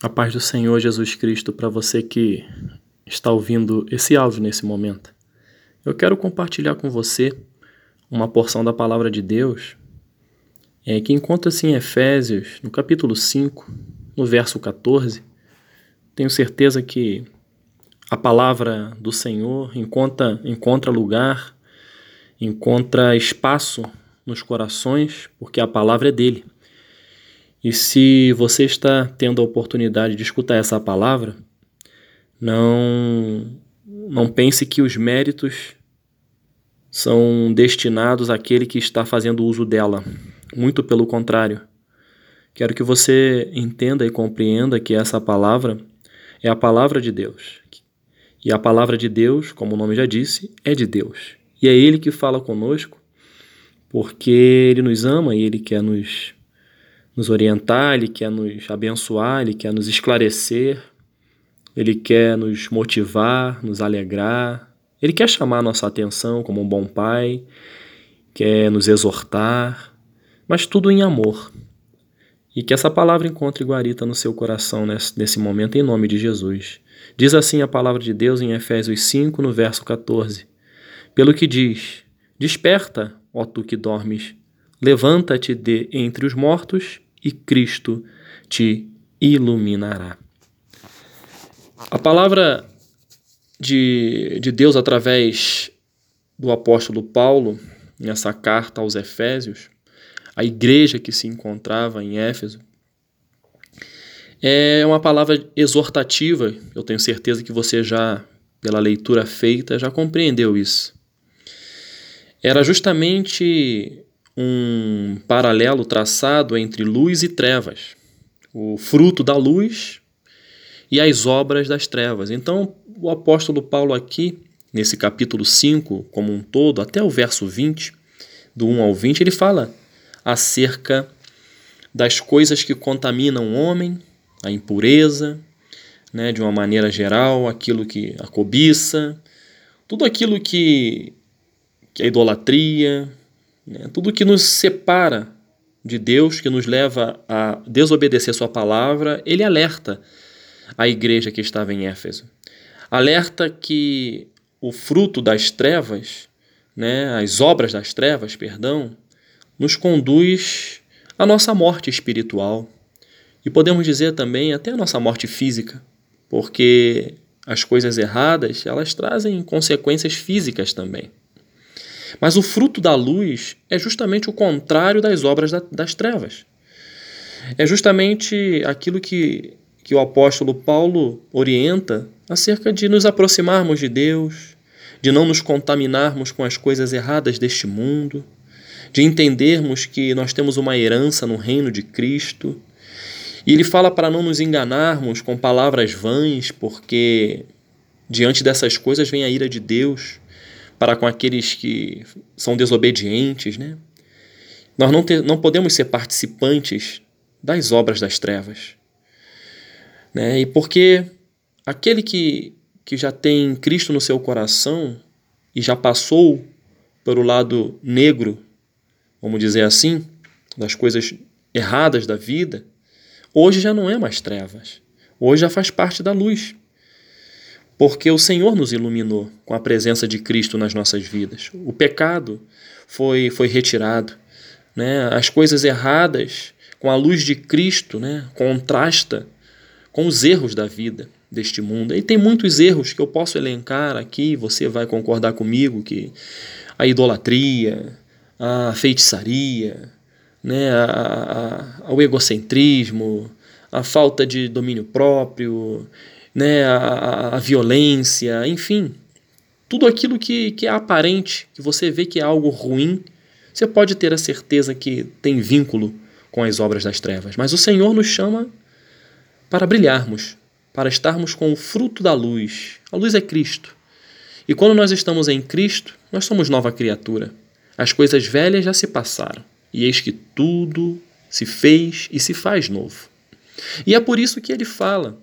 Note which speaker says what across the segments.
Speaker 1: A paz do Senhor Jesus Cristo para você que está ouvindo esse áudio nesse momento. Eu quero compartilhar com você uma porção da palavra de Deus é, que encontra-se em Efésios, no capítulo 5, no verso 14. Tenho certeza que a palavra do Senhor encontra, encontra lugar, encontra espaço nos corações, porque a palavra é dele. E se você está tendo a oportunidade de escutar essa palavra, não não pense que os méritos são destinados àquele que está fazendo uso dela. Muito pelo contrário. Quero que você entenda e compreenda que essa palavra é a palavra de Deus. E a palavra de Deus, como o nome já disse, é de Deus. E é Ele que fala conosco, porque Ele nos ama e Ele quer nos nos orientar, Ele quer nos abençoar, Ele quer nos esclarecer, Ele quer nos motivar, nos alegrar, Ele quer chamar nossa atenção como um bom pai, quer nos exortar, mas tudo em amor. E que essa palavra encontre guarita no seu coração nesse, nesse momento, em nome de Jesus. Diz assim a palavra de Deus em Efésios 5, no verso 14: Pelo que diz: Desperta, ó tu que dormes, levanta-te de entre os mortos e Cristo te iluminará. A palavra de, de Deus através do apóstolo Paulo, nessa carta aos Efésios, a igreja que se encontrava em Éfeso, é uma palavra exortativa. Eu tenho certeza que você já, pela leitura feita, já compreendeu isso. Era justamente um paralelo traçado entre luz e trevas, o fruto da luz e as obras das trevas. Então, o apóstolo Paulo aqui, nesse capítulo 5 como um todo, até o verso 20, do 1 ao 20, ele fala acerca das coisas que contaminam o homem, a impureza, né, de uma maneira geral, aquilo que a cobiça, tudo aquilo que, que a idolatria, né? Tudo que nos separa de Deus, que nos leva a desobedecer Sua palavra, ele alerta a igreja que estava em Éfeso. Alerta que o fruto das trevas, né, as obras das trevas, perdão, nos conduz à nossa morte espiritual. E podemos dizer também até a nossa morte física, porque as coisas erradas, elas trazem consequências físicas também. Mas o fruto da luz é justamente o contrário das obras da, das trevas. É justamente aquilo que, que o apóstolo Paulo orienta acerca de nos aproximarmos de Deus, de não nos contaminarmos com as coisas erradas deste mundo, de entendermos que nós temos uma herança no reino de Cristo. E ele fala para não nos enganarmos com palavras vãs, porque diante dessas coisas vem a ira de Deus para com aqueles que são desobedientes, né? Nós não, não podemos ser participantes das obras das trevas. Né? E porque aquele que, que já tem Cristo no seu coração e já passou pelo lado negro, vamos dizer assim, das coisas erradas da vida, hoje já não é mais trevas. Hoje já faz parte da luz porque o Senhor nos iluminou com a presença de Cristo nas nossas vidas. O pecado foi, foi retirado. Né? As coisas erradas, com a luz de Cristo, né? contrasta com os erros da vida deste mundo. E tem muitos erros que eu posso elencar aqui, você vai concordar comigo que a idolatria, a feitiçaria, né? a, a, o egocentrismo, a falta de domínio próprio, né, a, a violência, enfim, tudo aquilo que, que é aparente, que você vê que é algo ruim, você pode ter a certeza que tem vínculo com as obras das trevas. Mas o Senhor nos chama para brilharmos, para estarmos com o fruto da luz. A luz é Cristo. E quando nós estamos em Cristo, nós somos nova criatura. As coisas velhas já se passaram, e eis que tudo se fez e se faz novo. E é por isso que ele fala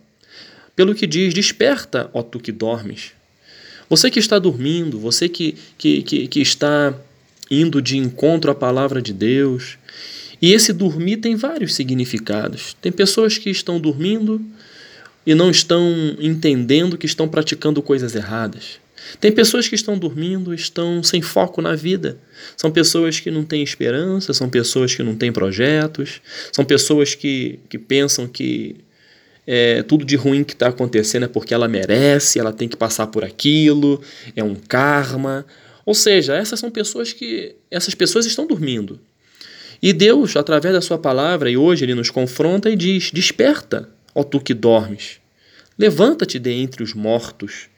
Speaker 1: pelo que diz: Desperta, ó tu que dormes. Você que está dormindo, você que, que, que, que está indo de encontro à palavra de Deus E esse dormir tem vários significados. Tem pessoas que estão dormindo e não estão entendendo que estão praticando coisas erradas. Tem pessoas que estão dormindo, estão sem foco na vida. São pessoas que não têm esperança, são pessoas que não têm projetos, são pessoas que, que pensam que é, tudo de ruim que está acontecendo é porque ela merece, ela tem que passar por aquilo, é um karma. Ou seja, essas são pessoas que. Essas pessoas estão dormindo. E Deus, através da sua palavra, e hoje ele nos confronta e diz: Desperta, ó tu que dormes. Levanta-te de entre os mortos.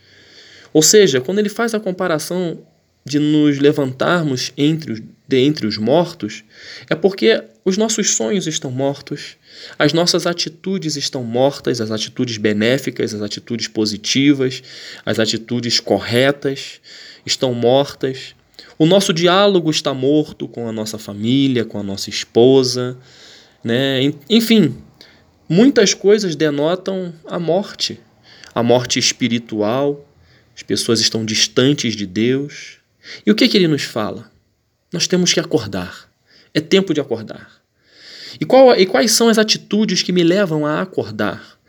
Speaker 1: Ou seja, quando ele faz a comparação de nos levantarmos entre os, de entre os mortos, é porque os nossos sonhos estão mortos, as nossas atitudes estão mortas, as atitudes benéficas, as atitudes positivas, as atitudes corretas estão mortas. O nosso diálogo está morto com a nossa família, com a nossa esposa, né? Enfim, muitas coisas denotam a morte, a morte espiritual. As pessoas estão distantes de Deus, e o que, que ele nos fala? Nós temos que acordar. É tempo de acordar. E, qual, e quais são as atitudes que me levam a acordar?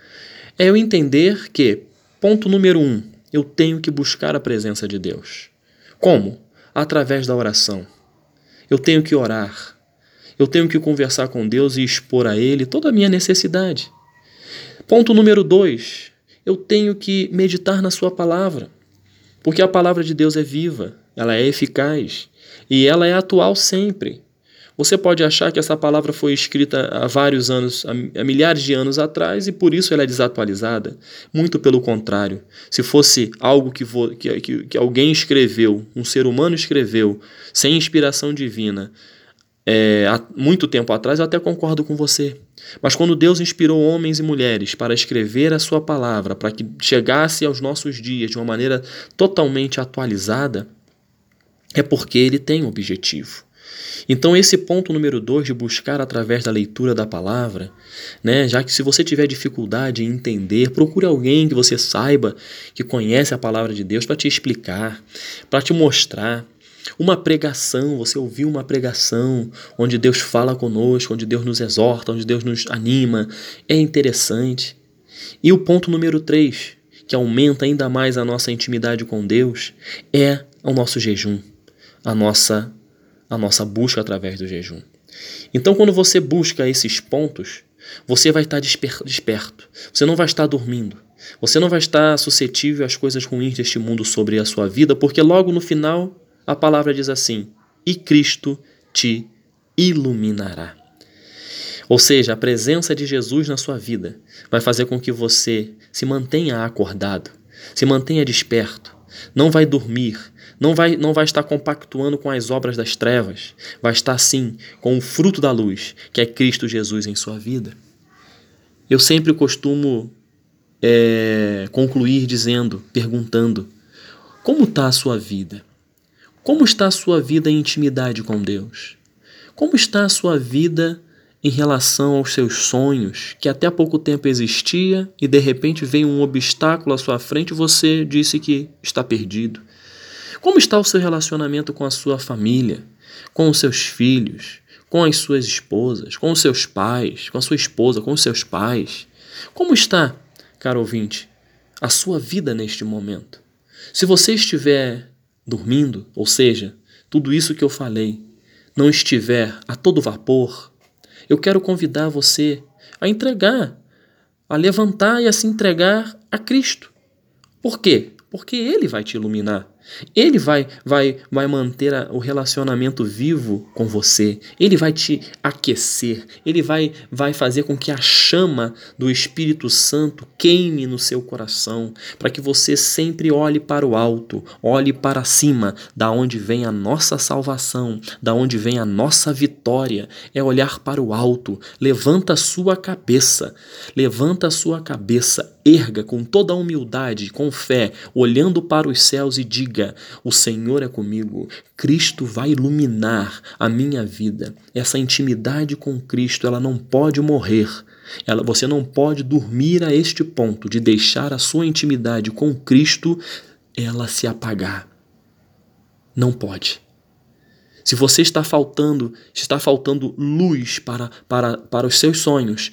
Speaker 1: É eu entender que, ponto número um, eu tenho que buscar a presença de Deus. Como? Através da oração. Eu tenho que orar. Eu tenho que conversar com Deus e expor a Ele toda a minha necessidade. Ponto número dois, eu tenho que meditar na Sua palavra. Porque a palavra de Deus é viva, ela é eficaz e ela é atual sempre. Você pode achar que essa palavra foi escrita há vários anos, há milhares de anos atrás e por isso ela é desatualizada. Muito pelo contrário. Se fosse algo que, que, que alguém escreveu, um ser humano escreveu, sem inspiração divina, é, há muito tempo atrás, eu até concordo com você. Mas quando Deus inspirou homens e mulheres para escrever a sua palavra, para que chegasse aos nossos dias de uma maneira totalmente atualizada, é porque ele tem um objetivo. Então, esse ponto número dois de buscar através da leitura da palavra, né, já que se você tiver dificuldade em entender, procure alguém que você saiba que conhece a palavra de Deus para te explicar, para te mostrar. Uma pregação, você ouviu uma pregação onde Deus fala conosco, onde Deus nos exorta, onde Deus nos anima, é interessante. E o ponto número três, que aumenta ainda mais a nossa intimidade com Deus, é o nosso jejum a nossa a nossa busca através do jejum. Então, quando você busca esses pontos, você vai estar desperto. Você não vai estar dormindo. Você não vai estar suscetível às coisas ruins deste mundo sobre a sua vida, porque logo no final a palavra diz assim: "E Cristo te iluminará". Ou seja, a presença de Jesus na sua vida vai fazer com que você se mantenha acordado, se mantenha desperto, não vai dormir, não vai, não vai estar compactuando com as obras das trevas, vai estar sim com o fruto da luz, que é Cristo Jesus em sua vida. Eu sempre costumo é, concluir dizendo, perguntando: como está a sua vida? Como está a sua vida em intimidade com Deus? Como está a sua vida em relação aos seus sonhos, que até pouco tempo existia e de repente veio um obstáculo à sua frente e você disse que está perdido? Como está o seu relacionamento com a sua família, com os seus filhos, com as suas esposas, com os seus pais, com a sua esposa, com os seus pais? Como está, caro ouvinte, a sua vida neste momento? Se você estiver dormindo, ou seja, tudo isso que eu falei, não estiver a todo vapor, eu quero convidar você a entregar, a levantar e a se entregar a Cristo. Por quê? Porque Ele vai te iluminar. Ele vai, vai, vai manter a, o relacionamento vivo com você. Ele vai te aquecer. Ele vai, vai fazer com que a chama do Espírito Santo queime no seu coração, para que você sempre olhe para o alto, olhe para cima, da onde vem a nossa salvação, da onde vem a nossa vitória. É olhar para o alto. Levanta a sua cabeça. Levanta a sua cabeça. Erga com toda a humildade, com fé, olhando para os céus e diga diga: O Senhor é comigo, Cristo vai iluminar a minha vida. Essa intimidade com Cristo, ela não pode morrer. Ela, você não pode dormir a este ponto de deixar a sua intimidade com Cristo ela se apagar. Não pode. Se você está faltando, está faltando luz para, para, para os seus sonhos,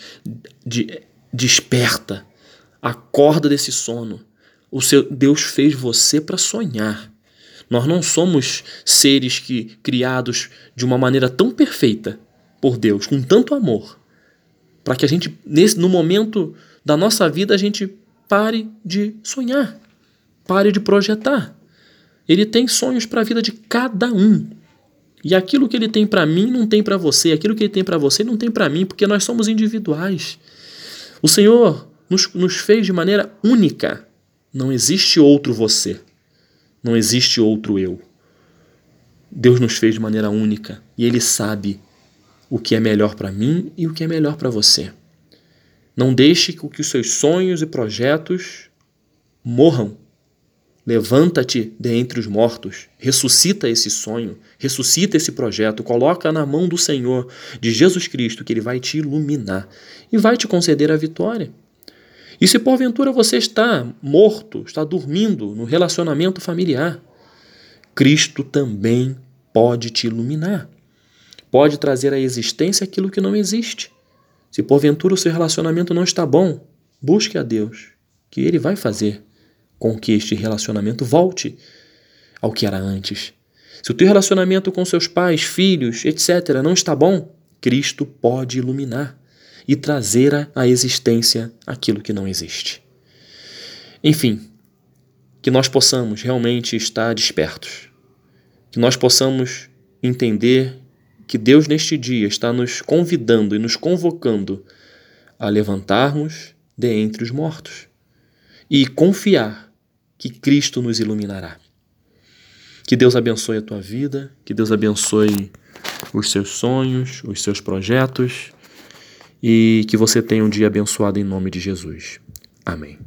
Speaker 1: de, desperta, acorda desse sono. O seu Deus fez você para sonhar. Nós não somos seres que criados de uma maneira tão perfeita por Deus, com tanto amor, para que a gente nesse no momento da nossa vida a gente pare de sonhar, pare de projetar. Ele tem sonhos para a vida de cada um. E aquilo que ele tem para mim não tem para você, aquilo que ele tem para você não tem para mim, porque nós somos individuais. O Senhor nos, nos fez de maneira única. Não existe outro você. Não existe outro eu. Deus nos fez de maneira única e Ele sabe o que é melhor para mim e o que é melhor para você. Não deixe que os seus sonhos e projetos morram Levanta-te dentre os mortos, ressuscita esse sonho, ressuscita esse projeto, coloca na mão do Senhor, de Jesus Cristo, que Ele vai te iluminar e vai te conceder a vitória. E se porventura você está morto, está dormindo no relacionamento familiar, Cristo também pode te iluminar, pode trazer à existência aquilo que não existe. Se porventura o seu relacionamento não está bom, busque a Deus, que Ele vai fazer com que este relacionamento volte ao que era antes. Se o teu relacionamento com seus pais, filhos, etc., não está bom, Cristo pode iluminar e trazer à existência aquilo que não existe. Enfim, que nós possamos realmente estar despertos, que nós possamos entender que Deus neste dia está nos convidando e nos convocando a levantarmos de entre os mortos e confiar que Cristo nos iluminará. Que Deus abençoe a tua vida, que Deus abençoe os seus sonhos, os seus projetos e que você tenha um dia abençoado em nome de Jesus. Amém.